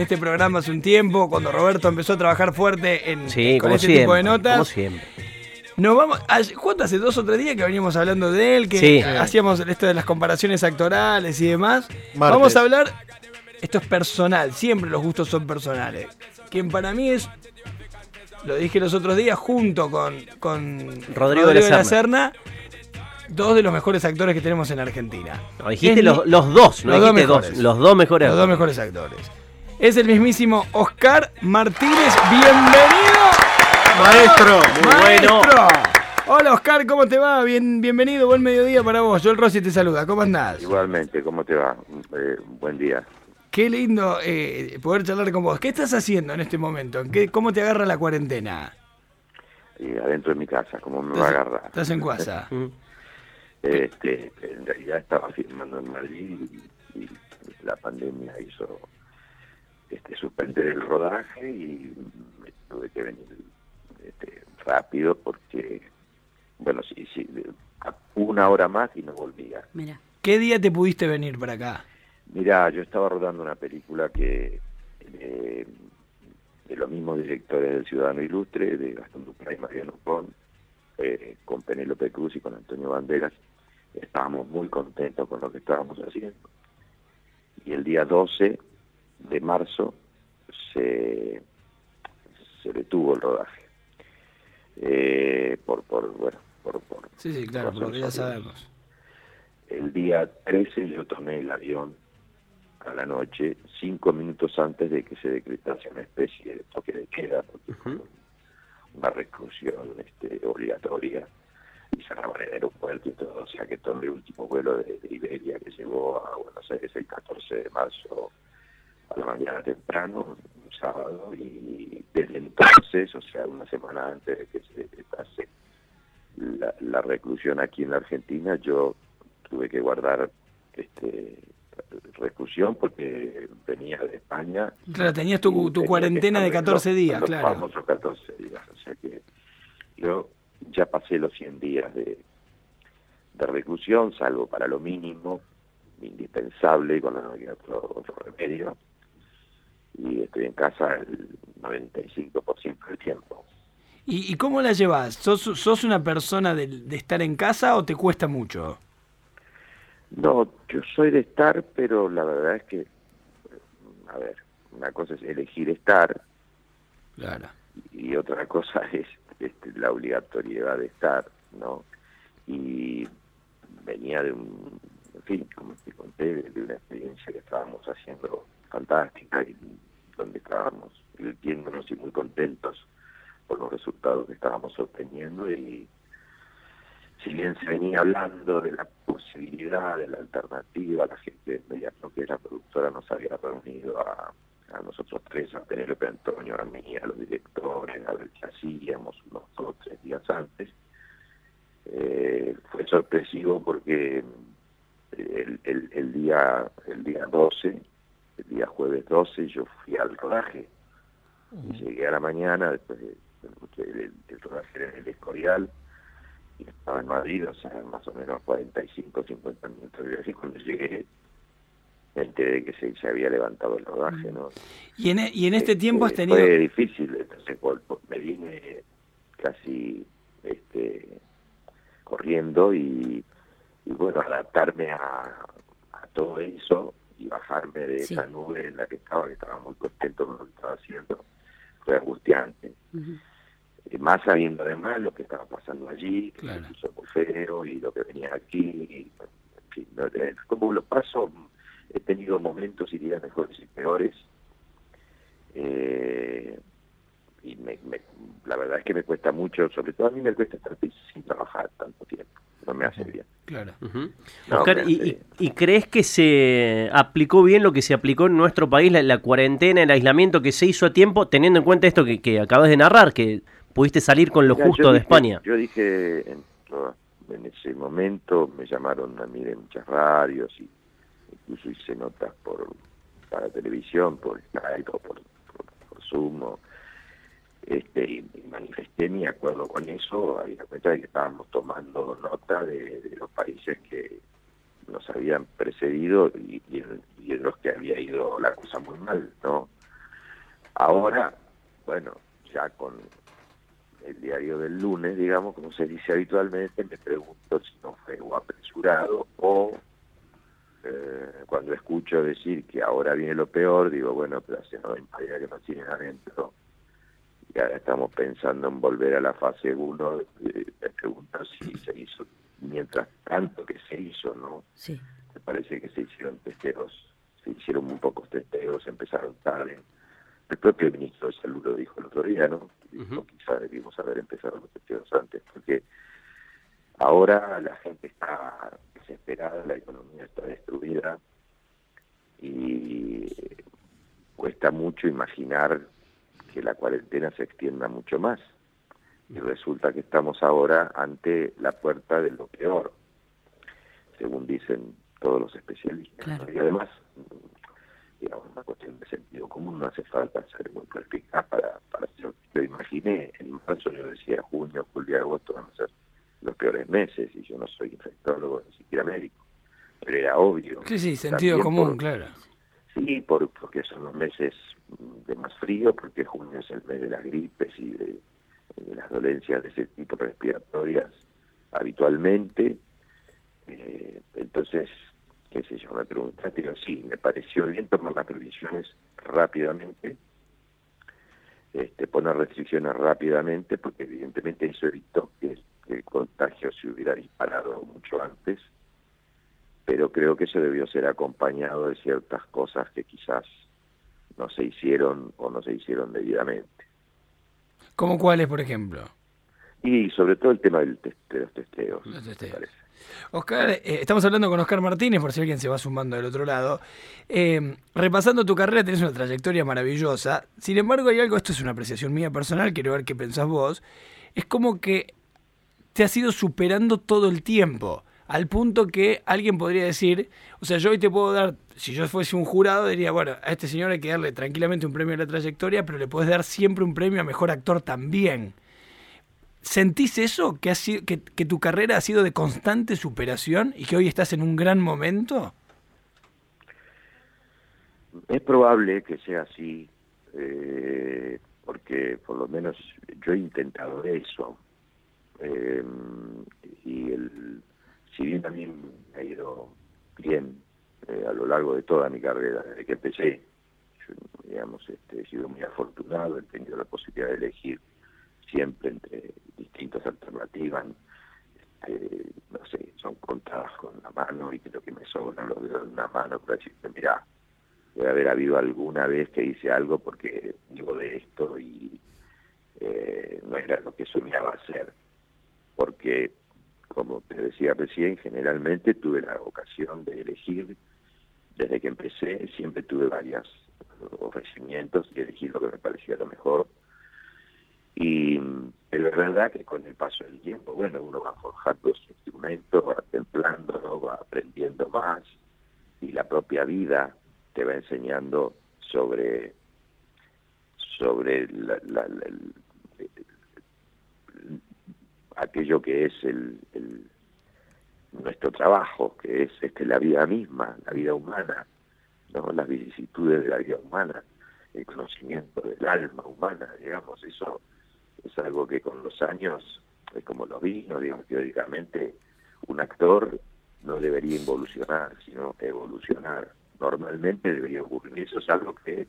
este programa hace un tiempo, cuando Roberto empezó a trabajar fuerte en, Sí, con como este siempre. tipo de notas. Como siempre. Nos vamos, justo hace dos o tres días que veníamos hablando de él, que Sí. hacíamos esto de las comparaciones actorales y demás. Martes. Vamos a hablar, esto es personal, siempre los gustos son personales. Quien para mí es, lo dije los otros días, junto con, con Rodrigo de la de la Serna. Dos de los mejores actores que tenemos en Argentina. No, dijiste los, dos, no los dos dijiste dos. mejores. Los dos mejores. Los dos mejores actores. Es el mismísimo Oscar Martínez. Bienvenido. Maestro, muy bueno. Hola Oscar, ¿cómo te va? Bien, bienvenido, buen mediodía para vos. Joel Rossi te saluda, ¿cómo andás? Igualmente, ¿cómo te va? Eh, buen día. Qué lindo eh, poder charlar con vos. ¿Qué estás haciendo en este momento? ¿En qué, ¿Cómo te agarra la cuarentena? Y adentro de mi casa, ¿cómo me va a agarrar? ¿Estás en casa? Este, en realidad estaba filmando en Madrid y, y la pandemia hizo este, suspender el rodaje y me tuve que venir este, rápido porque, bueno, sí, sí, una hora más y no volvía. Mira. ¿Qué día te pudiste venir para acá? Mira, yo estaba rodando una película que eh, de los mismos directores del Ciudadano Ilustre, de Gastón Duprat y Mariano Pon, eh, con Penélope Cruz y con Antonio Banderas. Estábamos muy contentos con lo que estábamos haciendo. Y el día 12 de marzo se, se detuvo el rodaje. Eh, por, por, bueno, por, por Sí, sí, claro, por lo que ya sabemos. el día 13 yo tomé el avión a la noche, cinco minutos antes de que se decretase una especie de toque de queda, porque fue una reclusión este, obligatoria y cerraban el aeropuerto y todo, o sea que tomé el último vuelo de, de Iberia que llegó a Buenos Aires el 14 de marzo a la mañana temprano, un sábado, y desde entonces, o sea, una semana antes de que se decretase la, la reclusión aquí en la Argentina, yo tuve que guardar este reclusión porque venía de España. Claro, tenías tu, cuarentena de estar 14 los- días, los claro. famosos 14 días, o sea que yo ya pasé los 100 días de, de reclusión, salvo para lo mínimo, indispensable, cuando no había otro, otro remedio, y estoy en casa el 95% del tiempo. ¿Y, y cómo la llevas? ¿Sos, sos una persona de, de estar en casa o te cuesta mucho? No, yo soy de estar, pero la verdad es que, a ver, una cosa es elegir estar Claro. y otra cosa es este, la obligatoriedad de estar, ¿no? Y venía de un, en fin, como te conté, de una experiencia que estábamos haciendo fantástica y donde estábamos divirtiéndonos y muy contentos por los resultados que estábamos obteniendo y si bien se venía hablando de la posibilidad, de la alternativa, la gente de Mediano, que la productora, nos había reunido a, a nosotros tres, a Penélope Antonio, a mí, a los directores, a ver qué hacíamos unos dos o tres días antes. Eh, fue sorpresivo porque el, el, el día el día 12, el día jueves 12, yo fui al rodaje. Y llegué a la mañana, después de, el, el rodaje era en el Escorial, y estaba en Madrid, o sea, más o menos 45, 50 minutos de viaje. Cuando llegué, me enteré de que se, se había levantado el rodaje, ¿no? Y en, e- y en este tiempo has Este, tenido... Fue difícil, entonces me vine casi este, corriendo y, y bueno, adaptarme a, a todo eso y bajarme de Sí. esa nube en la que estaba, que estaba muy contento con lo que estaba haciendo, fue angustiante. Eh, más sabiendo además lo que estaba pasando allí, que Claro. se muy feo y lo que venía aquí, y, en fin, no, eh, como lo paso, he tenido momentos y días mejores y peores, eh, y me, me- la verdad es que me cuesta mucho, sobre todo a mí me cuesta estar sin trabajar tanto tiempo, no me hace bien. Claro. Ujú. No, Oscar, me ¿y, hace- y- y crees que se aplicó bien lo que se aplicó en nuestro país, la, la cuarentena, el aislamiento que se hizo a tiempo, teniendo en cuenta esto que, que acabas de narrar, que pudiste salir con lo Mira, justo yo de dije- España? Yo dije en, todas- en ese momento, me llamaron a mí de muchas radios y incluso hice notas por para televisión, por Skype o por, por, por Zoom. o- este, y, manifesté mi acuerdo con eso, había cuenta de que estábamos tomando nota de, los países que nos habían precedido y, en, los que había ido la cosa muy mal, ¿no? Ahora, bueno, ya con el diario del lunes, digamos, como se dice habitualmente, me pregunto si no fue apresurado o eh, cuando escucho decir que ahora viene lo peor, digo, bueno, pero hace 90 días que nos tienen adentro y ahora estamos pensando en volver a la fase 1, eh, me pregunto si se hizo, mientras tanto que se hizo, ¿no? Sí. Me parece que se hicieron testeos, se hicieron muy pocos testeos, empezaron tarde. El propio ministro de Salud lo dijo el otro día, ¿no? Dijo, quizás debimos haber empezado los testeos antes, porque ahora la gente está desesperada, la economía está destruida y cuesta mucho imaginar que la cuarentena se extienda mucho más. Y resulta que estamos ahora ante la puerta de lo peor, según dicen todos los especialistas. Claro. Y además, digamos, una cuestión de sentido común, no hace falta ser muy perspicaz para, para hacer. Lo imaginé, en marzo yo decía junio, julio, agosto van a ser los peores meses, y yo no soy infectólogo, ni siquiera médico. Pero era obvio. Sí, sí, sentido común, por- claro. Sí, por, porque son los meses de más frío, porque junio es el mes de las gripes y de, las dolencias de ese tipo respiratorias habitualmente. Eh, entonces, qué sé yo, me preguntaste, digo, sí, me pareció bien tomar las previsiones rápidamente, este, poner restricciones rápidamente, porque evidentemente eso evitó que, que el contagio se hubiera disparado mucho antes pero creo que eso debió ser acompañado de ciertas cosas que quizás no se hicieron o no se hicieron debidamente. ¿Cómo cuáles, por ejemplo? Y sobre todo el tema del tes- de los testeos, Los testeos. Oscar, eh, estamos hablando con Oscar Martínez, por si alguien se va sumando del otro lado. Eh, repasando tu carrera, tenés una trayectoria maravillosa. Sin embargo, hay algo, esto es una apreciación mía personal, quiero ver qué pensás vos. Es como que te has ido superando todo el tiempo. Al punto que alguien podría decir, o sea, yo hoy te puedo dar, si yo fuese un jurado, diría, bueno, a este señor hay que darle tranquilamente un premio a la trayectoria, pero le puedes dar siempre un premio a mejor actor también. ¿Sentís eso? ¿Que, ha sido, que, tu carrera ha sido de constante superación y que hoy estás en un gran momento? Es probable que sea así, eh, porque por lo menos yo he intentado eso. Eh, y el, si bien a mí me ha ido bien eh, a lo largo de toda mi carrera, desde que empecé, yo, digamos, este, he sido muy afortunado, he tenido la posibilidad de elegir siempre entre distintas alternativas. Este, no sé, son contadas con la mano y creo que me sobran los dedos de una mano para decirte, mira, debe haber habido alguna vez que hice algo porque digo de esto y eh, no era lo que soñaba hacer. Porque, como te decía recién, generalmente tuve la ocasión de elegir, desde que empecé, siempre tuve varios ofrecimientos y elegí lo que me parecía lo mejor. Y es verdad que con el paso del tiempo, bueno, uno va forjando su instrumento, va templándolo, va aprendiendo más y la propia vida te va enseñando sobre sobre la- aquello que es el, nuestro trabajo, que es este, la vida misma, la vida humana, ¿no? las vicisitudes de la vida humana, el conocimiento del alma humana, digamos, eso es algo que con los años, es como los vinos, digamos, teóricamente, un actor no debería involucionar, sino evolucionar. Normalmente debería ocurrir. Eso es algo que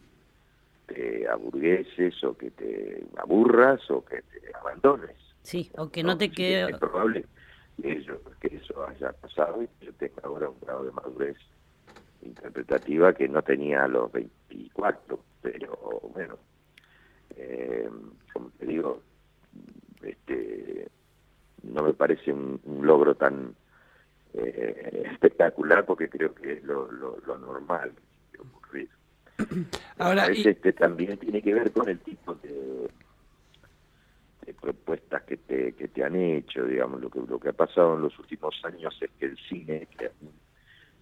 te aburgueses o que te aburras o que te abandones. Sí, o que no te Así quede... Es probable que eso, que eso haya pasado y que yo tenga ahora un grado de madurez interpretativa que no tenía a los 24, pero bueno, eh, como te digo, este, no me parece un, un logro tan eh, espectacular porque creo que es lo, lo, lo normal que ocurrir. Ahora, A veces y- este también tiene que ver con el tipo de propuestas que te, que te han hecho, digamos, lo que, lo que ha pasado en los últimos años es que el cine,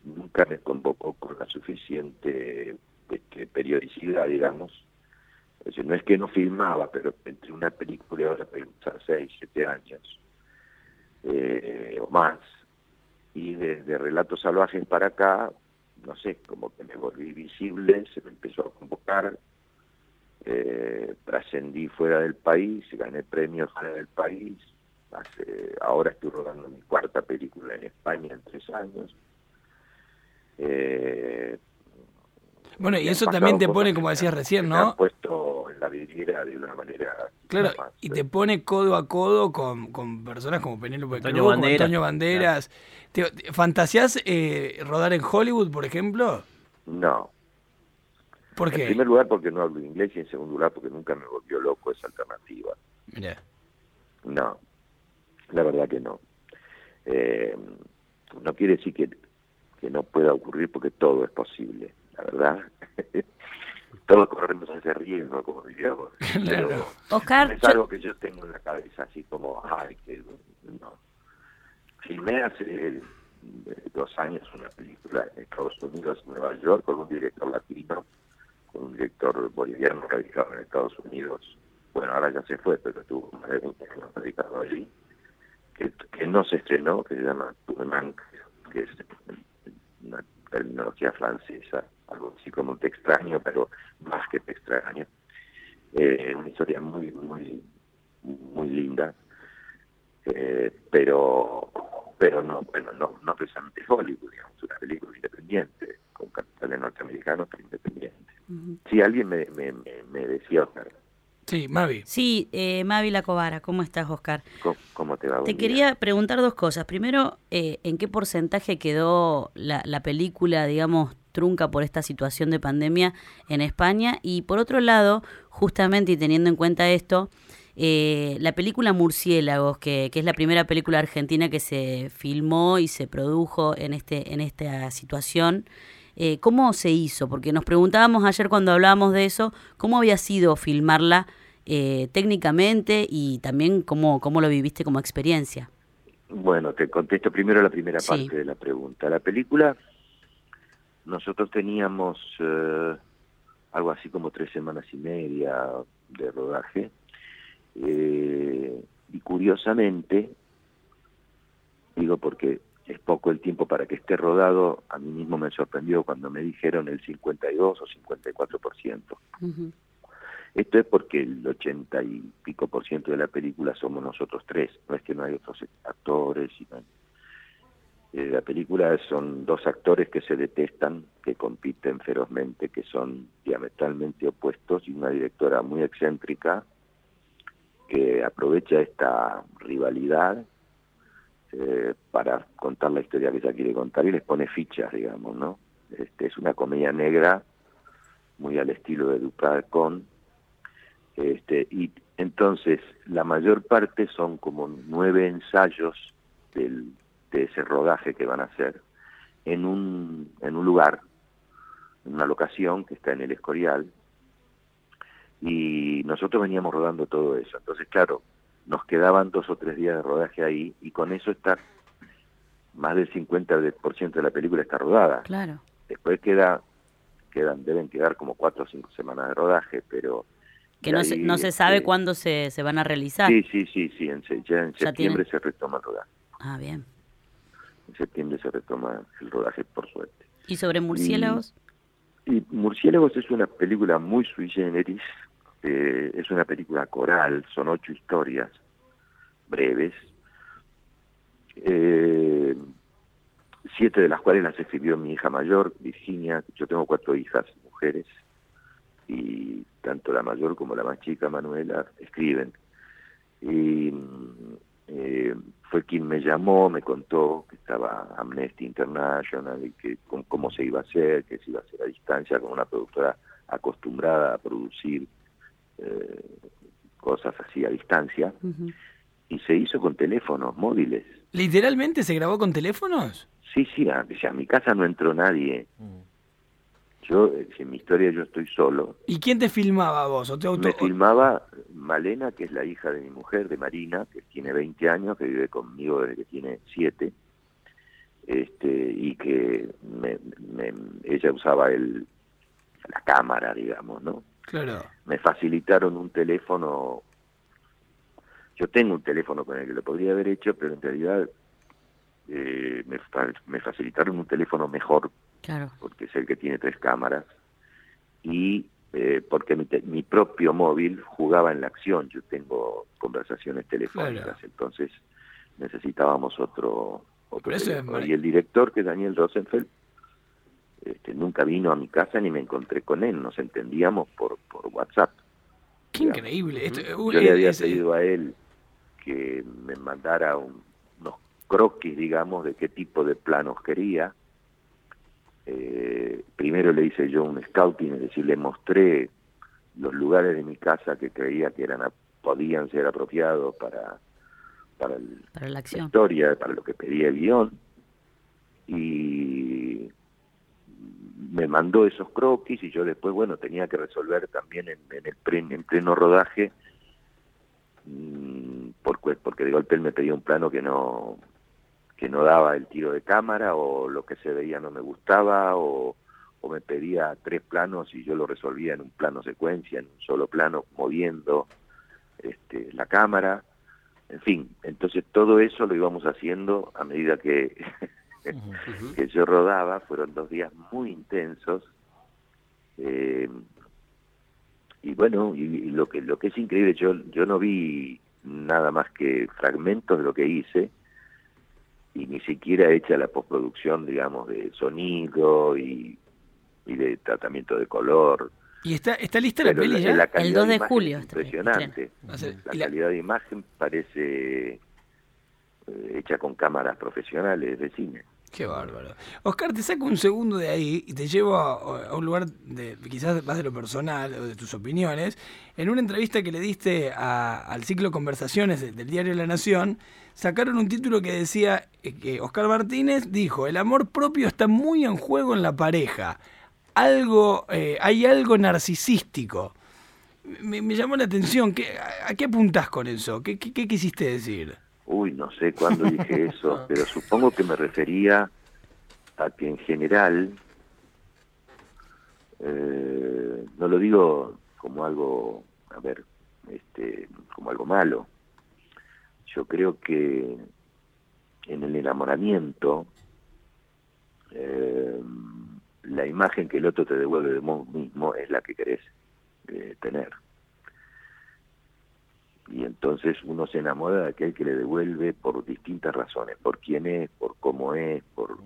nunca me convocó con la suficiente este, periodicidad, digamos, es decir, no es que no filmaba, pero entre una película y otra película, seis, siete años, eh, o más, y desde Relatos Salvajes para acá, no sé, como que me volví visible, se me empezó a convocar, eh, trascendí fuera del país, gané premios fuera del país. Hace, ahora estoy rodando mi cuarta película en España en tres años. Eh, bueno, y eso también te pone, como decías recién, que me han ¿no? puesto en la vidriera de una manera. Claro, más, y te pone codo a codo con, con personas como Penélope Antonio Cruz, Banderas. Antonio Banderas. Te- ¿Fantaseás eh, rodar en Hollywood, por ejemplo? No. ¿Por En primer lugar porque no hablo inglés y en segundo lugar porque nunca me volvió loco esa alternativa. No, la verdad que no. Eh, no quiere decir que, que no pueda ocurrir porque todo es posible, la verdad. Todos corremos ese riesgo, como diríamos. Claro. Pero Oscar, es yo- algo que yo tengo en la cabeza, así como, ay, que no. Filmé hace eh, dos años una película en Estados Unidos, en Nueva York, con un director latino, un director boliviano radicado en Estados Unidos. Bueno, ahora ya se fue, pero estuvo más de 20 años radicado allí, que, que no se estrenó, que se llama Tourmanque, que es una terminología francesa, algo así como te extraño, pero más que te extraño. Eh, una historia muy, muy, muy linda, eh, pero pero no, bueno, no, no precisamente Hollywood, digamos, una película independiente, con capitales norteamericanos, independiente. Alguien me, me, me, me decía, Oscar, Sí, Mavi. sí, eh, Mavi Lacobara, ¿cómo estás, Oscar? ¿cómo, cómo te va? Te quería preguntar dos cosas. Primero, eh, ¿en qué porcentaje quedó la, la película, digamos, trunca por esta situación de pandemia en España? Y por otro lado, justamente y teniendo en cuenta esto, eh, la película Murciélagos, que, que es la primera película argentina que se filmó y se produjo en, este, en esta situación, eh, ¿cómo se hizo? Porque nos preguntábamos ayer cuando hablábamos de eso, ¿cómo había sido filmarla eh, técnicamente y también cómo, cómo lo viviste como experiencia? Bueno, te contesto primero la primera Sí. parte de la pregunta. La película, nosotros teníamos eh, algo así como tres semanas y media de rodaje. Eh, y curiosamente, digo porque es poco el tiempo para que esté rodado, a mí mismo me sorprendió cuando me dijeron el 52 o 54%. Ujú. Esto es porque el 80 y pico por ciento de la película somos nosotros tres, no es que no hay otros actores. Y no- Eh, la película son dos actores que se detestan, que compiten ferozmente, que son diametralmente opuestos y una directora muy excéntrica que aprovecha esta rivalidad eh, para contar la historia que ella quiere contar y les pone fichas, digamos, ¿no? Este, es una comedia negra muy al estilo de Dupracon, este, y entonces la mayor parte son como nueve ensayos del, de ese rodaje que van a hacer en un, en un lugar, en una locación que está en el Escorial, y nosotros veníamos rodando todo eso. Entonces, claro, nos quedaban dos o tres días de rodaje ahí, y con eso está más del 50% de la película está rodada. Claro. Después queda, quedan, deben quedar como cuatro o cinco semanas de rodaje, pero Que no se, no se sabe este, cuándo se, se van a realizar. Sí, sí, sí, sí, en, se- ya en Ya septiembre se retoma el rodaje. Ah, bien. En septiembre se retoma el rodaje, por suerte. ¿Y sobre murciélagos? Y Murciélagos es una película muy sui generis, es una película coral, son ocho historias breves, eh, siete de las cuales las escribió mi hija mayor, Virginia, yo tengo cuatro hijas mujeres, y tanto la mayor como la más chica, Manuela, escriben. Y eh, fue quien me llamó, me contó que estaba Amnesty International y que cómo, cómo se iba a hacer, que se iba a hacer a distancia con una productora acostumbrada a producir eh, cosas así a distancia. Y se hizo con teléfonos móviles. ¿Literalmente se grabó con teléfonos? Sí, sí, a, mi casa no entró nadie. Yo, eh, en mi historia yo estoy solo, ¿Y quién te filmaba a vos? ¿O te auto- Me filmaba Malena, que es la hija de mi mujer, de Marina, que tiene 20 años, que vive conmigo desde que tiene 7, este, y que me- me- ella usaba el, la cámara, digamos, ¿no? Claro. Me facilitaron un teléfono, yo tengo un teléfono con el que lo podría haber hecho, pero en realidad eh, me, fa- me facilitaron un teléfono mejor Claro. porque es el que tiene tres cámaras, y eh, porque mi, te- mi propio móvil jugaba en la acción. Yo tengo conversaciones telefónicas, Claro. entonces necesitábamos otro, otro Pero eso es teléfono. Y el director, que es Daniel Rosenfeld, este, nunca vino a mi casa ni me encontré con él, nos entendíamos por, por WhatsApp. Qué increíble. Esto, uh, Yo le había es- pedido a él que me mandara un- unos croquis, digamos, de qué tipo de planos quería. Eh, primero le hice yo un scouting, es decir, le mostré los lugares de mi casa que creía que eran podían ser apropiados para, para el- Para la historia, para lo que pedía el guion. Y me mandó esos croquis y yo después, bueno, tenía que resolver también en, en el pre- en pleno rodaje, mm, por cue- porque de golpe él me pedía un plano que no que no daba el tiro de cámara o lo que se veía no me gustaba o, o me pedía tres planos y yo lo resolvía en un plano secuencia, en un solo plano, moviendo este, la cámara. En fin, entonces todo eso lo íbamos haciendo a medida que, que yo rodaba. Fueron dos días muy intensos. eh, y bueno, y, y lo que lo que es increíble, yo, yo no vi nada más que fragmentos de lo que hice y ni siquiera hecha la postproducción, digamos, de sonido y, y de tratamiento de color. ¿Y está, está lista la peli ya? la calidad 2 de imagen julio Impresionante. Sea, La la- calidad de imagen parece eh, hecha con cámaras profesionales de cine. Qué bárbaro. Oscar, te saco un segundo de ahí y te llevo a, un lugar de quizás más de lo personal o de tus opiniones. En una entrevista que le diste al ciclo Conversaciones de- del diario La Nación, sacaron un título que decía eh, que Oscar Martínez dijo, el amor propio está muy en juego en la pareja. Algo, eh, hay algo narcisístico. Me, llamó la atención. ¿Qué, a, qué apuntás con eso? ¿Qué, qué, qué quisiste decir? Uy, no sé cuándo dije eso, pero supongo que me refería a que en general, eh, no lo digo como algo, a ver, este, como algo malo. Yo creo que en el enamoramiento, eh, la imagen que el otro te devuelve de vos mismo es la que querés eh, tener y entonces uno se enamora de aquel que le devuelve por distintas razones, por quién es, por cómo es, por,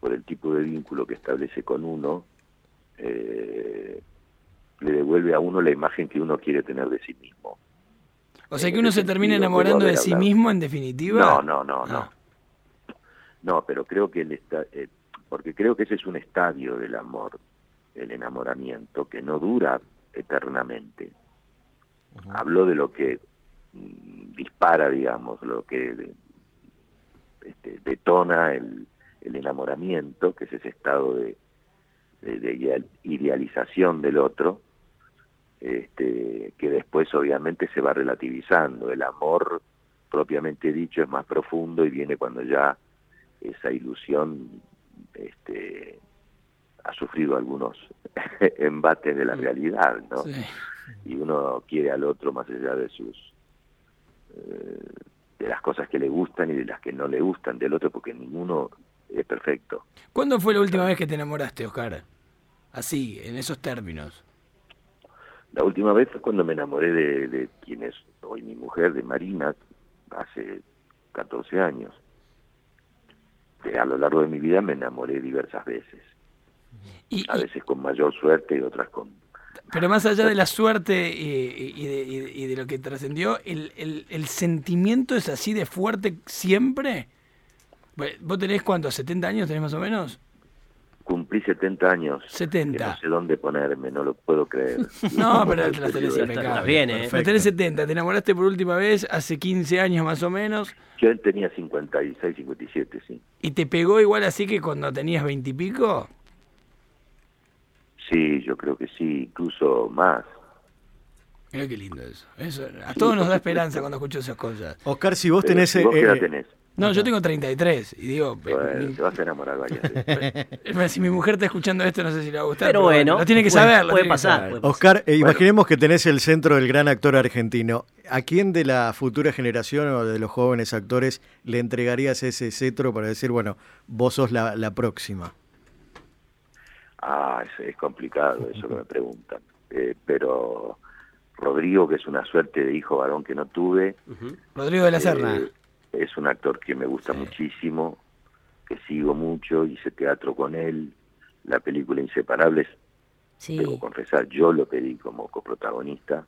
por el tipo de vínculo que establece con uno, eh, le devuelve a uno la imagen que uno quiere tener de sí mismo. O sea que uno se termina enamorando de sí mismo en definitiva. No, no, no, no. Ah. No, pero creo que el esta- eh, porque creo que ese es un estadio del amor, el enamoramiento, que no dura eternamente. Hablo de lo que mm, dispara, digamos, lo que este, detona el, el enamoramiento, que es ese estado de, de- de ideal- idealización del otro, este, que después obviamente se va relativizando. El amor propiamente dicho es más profundo y viene cuando ya esa ilusión este, ha sufrido algunos embates de la realidad, ¿no? Sí. Y uno quiere al otro más allá de sus eh, de las cosas que le gustan y de las que no le gustan del otro porque ninguno es perfecto ¿Cuándo fue la última vez que te enamoraste, Oscar? Así, en esos términos. la última vez fue cuando me enamoré de, de quien es hoy mi mujer de Marina hace 14 años Que a lo largo de mi vida me enamoré diversas veces Y, a veces con mayor suerte y otras con pero más allá de la suerte y, y de, y de- y de lo que trascendió, ¿el, el, el sentimiento es así de fuerte siempre? ¿Vos tenés cuántos? ¿70 años tenés más o menos? cumplí 70 años que 70. no sé dónde ponerme no lo puedo creer No, pero la tenés impecable. bien, ¿eh? Pero tenés 70, te enamoraste por última vez hace 15 años más o menos yo tenía 56 57 sí y te pegó igual así que cuando tenías 20 y pico. Sí, yo creo que sí, incluso más. Mira qué lindo eso. eso a todos nos da esperanza cuando escucho esas cosas. Oscar, si vos Pero, tenés... ¿Vos qué edad eh, tenés? No, yo tengo 33 y digo, Bueno, mi- te vas a enamorar varias veces. Pero si mi mujer está escuchando esto, no sé si le va a gustar. Pero bueno, lo tiene que puede- saber. puede pasar, saber. puede pasar. Oscar, eh, imaginemos que tenés el centro del gran actor argentino. ¿A quién de la futura generación o de los jóvenes actores le entregarías ese cetro para decir, bueno, vos sos la, la próxima? Ah, es, es complicado eso que me preguntan. eh, pero Rodrigo, que es una suerte de hijo varón que no tuve. Rodrigo de la Serna. Eh, es un actor que me gusta muchísimo, que sigo mucho, hice teatro con él. La película Inseparables, Sí. debo confesar, yo lo pedí como coprotagonista.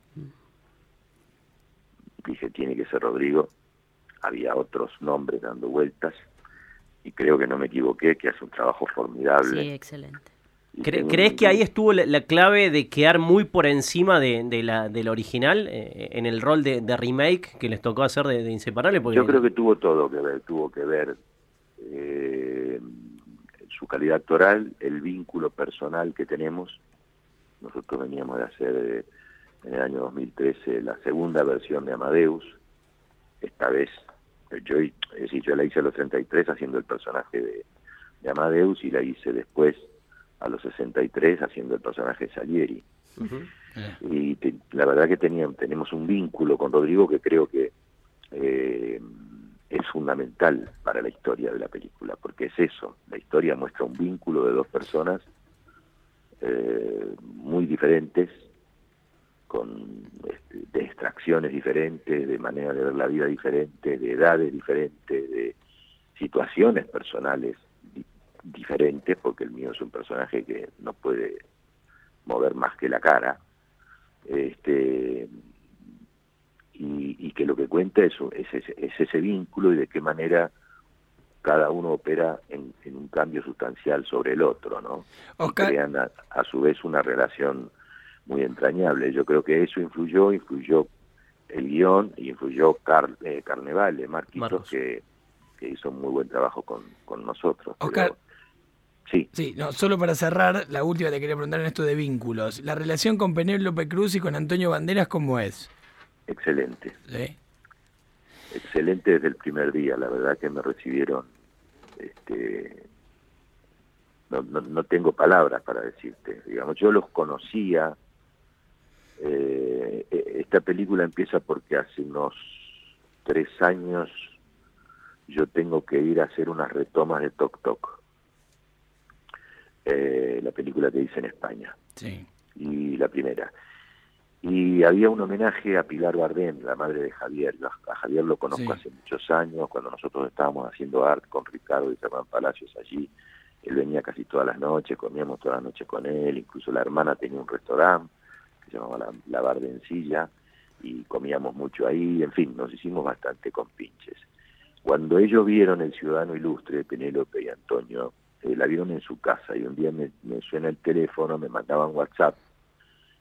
Dije, tiene que ser Rodrigo. Había otros nombres dando vueltas y creo que no me equivoqué, que hace un trabajo formidable. Sí, excelente. Y ¿Cre- tengo ¿Crees que ahí estuvo la, la clave de quedar muy por encima de, de la, del original eh, en el rol de, de remake que les tocó hacer de, de Inseparable? Porque Yo creo que tuvo todo que ver, tuvo que ver eh, su calidad actoral, el vínculo personal que tenemos. Nosotros veníamos de hacer eh, en el año 2013 la segunda versión de Amadeus. Esta vez, eh, yo, es decir, yo la hice a los 33 haciendo el personaje de, de Amadeus y la hice después a los 63 haciendo el personaje de Salieri. Y te- la verdad que tenían, tenemos un vínculo con Rodrigo que creo que eh, es fundamental para la historia de la película, porque es eso, la historia muestra un vínculo de dos personas eh, muy diferentes, con este, de extracciones diferentes, de manera de ver la vida diferente, de edades diferentes, de situaciones personales diferentes, porque el mío es un personaje que no puede mover más que la cara, este y, y que lo que cuenta es, es, ese- es ese vínculo y de qué manera cada uno opera en, en un cambio sustancial sobre el otro, ¿no? Y crean a, a su vez una relación muy entrañable. Yo creo que eso influyó, influyó el guion y influyó Car, eh, Carnevale, Marquitos, Marcos. que, que hizo un muy buen trabajo con, con nosotros. Pero-. Sí, Sí, no, solo para cerrar, la última te quería preguntar en esto de vínculos. La relación con Penélope Cruz y con Antonio Banderas, ¿cómo es? excelente. ¿Sí? excelente desde el primer día, la verdad que me recibieron, este, no, no, no tengo palabras para decirte, digamos, yo los conocía, eh, e- esta película empieza porque hace unos tres años yo tengo que ir a hacer unas retomas de Tok Tok, eh, la película que hice en España Sí. y la primera. Y había un homenaje a Pilar Bardem, la madre de Javier. A a Javier lo conozco Sí. hace muchos años, cuando nosotros estábamos haciendo art con Ricardo y Germán Palacios allí. Él venía casi todas las noches, comíamos todas las noches con él, incluso la hermana tenía un restaurante que se llamaba La, la Bardencilla y comíamos mucho ahí, en fin, nos hicimos bastante compinches. Cuando ellos vieron El Ciudadano Ilustre, Penélope y Antonio, eh, la vieron en su casa y un día me, me suena el teléfono, me mandaban WhatsApp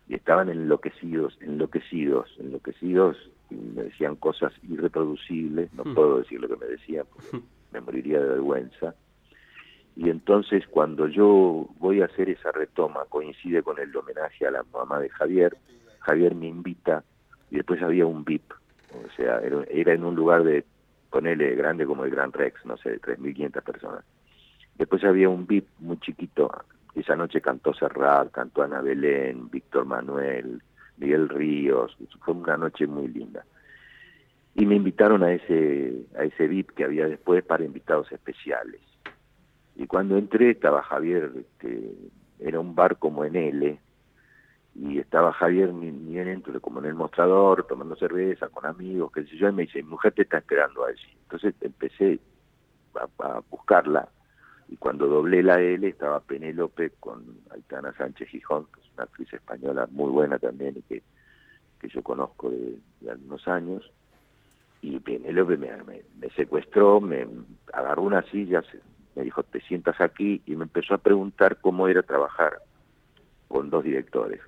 y estaban enloquecidos, enloquecidos, enloquecidos, y me decían cosas irreproducibles, no Mm. puedo decir lo que me decían, porque me moriría de vergüenza. Y entonces cuando yo voy a hacer esa retoma, coincide con el homenaje a la mamá de Javier, Javier me invita y después había un VIP, o sea, era, era en un lugar de, ponele, grande como el Gran Rex, no sé, de 3.500 personas. Después había un VIP muy chiquito. Esa noche cantó Serrat, cantó Ana Belén, Víctor Manuel, Miguel Ríos. Fue una noche muy linda. Y me invitaron a ese, a ese VIP que había después para invitados especiales. Y cuando entré estaba Javier, este, era un bar como en L, y estaba Javier ni dentro, como en el mostrador, tomando cerveza con amigos, qué sé yo, y me dice, mi mujer te está esperando allí. Entonces empecé a buscarla, y cuando doblé la L estaba Penélope con Aitana Sánchez Gijón, que es una actriz española muy buena también y que, que yo conozco de, de algunos años, y Penélope me, me, me secuestró, me agarró una silla, me dijo, te sientas aquí, y me empezó a preguntar cómo era trabajar con dos directores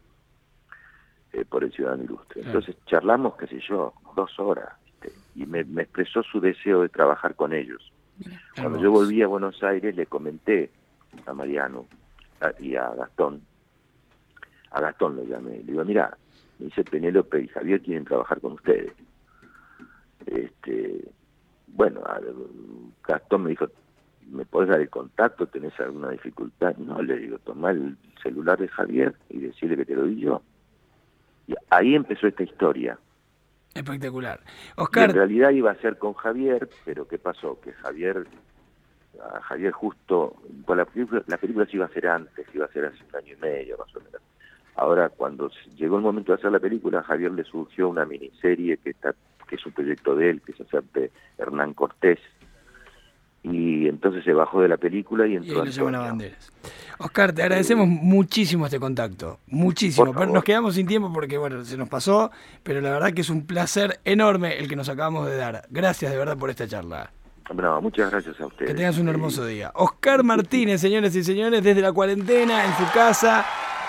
eh, por el Ciudadano Ilustre. Entonces charlamos, qué sé yo, dos horas, ¿viste? y me, me expresó su deseo de trabajar con ellos. Cuando yo volví a Buenos Aires le comenté a Mariano a- y a Gastón, a Gastón lo llamé, le digo, mira, me dice Penélope y Javier quieren trabajar con ustedes. Este, bueno, a- Gastón me dijo, ¿me podés dar el contacto? ¿Tenés alguna dificultad? No, le digo, tomá el celular de Javier y decirle que te lo di yo. Y ahí empezó esta historia. Espectacular. Y Oscar, en realidad iba a ser con Javier, pero ¿qué pasó? Que Javier, a Javier justo, pues la película, la película se iba a hacer antes, iba a ser hace un año y medio más o menos. Ahora, cuando llegó el momento de hacer la película, a Javier le surgió una miniserie que está que es un proyecto de él, que se llama Hernán Cortés, y entonces se bajó de la película y entró y llaman a banderas. Oscar, te agradecemos muchísimo este contacto, muchísimo. Nos quedamos sin tiempo porque bueno, se nos pasó, pero la verdad que es un placer enorme el que nos acabamos de dar. Gracias de verdad por esta charla. No, muchas gracias a ustedes. Que tengas un hermoso día. Oscar Martínez, señores y señores, desde la cuarentena en su casa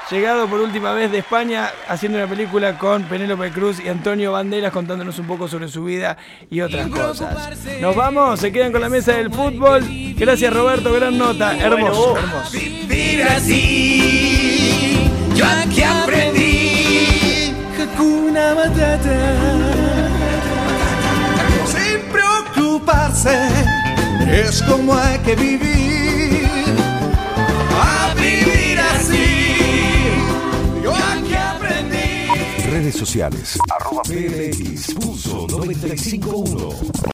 llegado por última vez de España haciendo una película con Penélope Cruz y Antonio Banderas contándonos un poco sobre su vida y otras cosas. Nos vamos, se quedan con la mesa del fútbol. Gracias Roberto, gran nota, hermoso, hermoso. Vivir así, yo aquí aprendí Hakuna Matata. Sin preocuparse, es como hay que vivir. Redes sociales. Arroba PLX, pulso 951.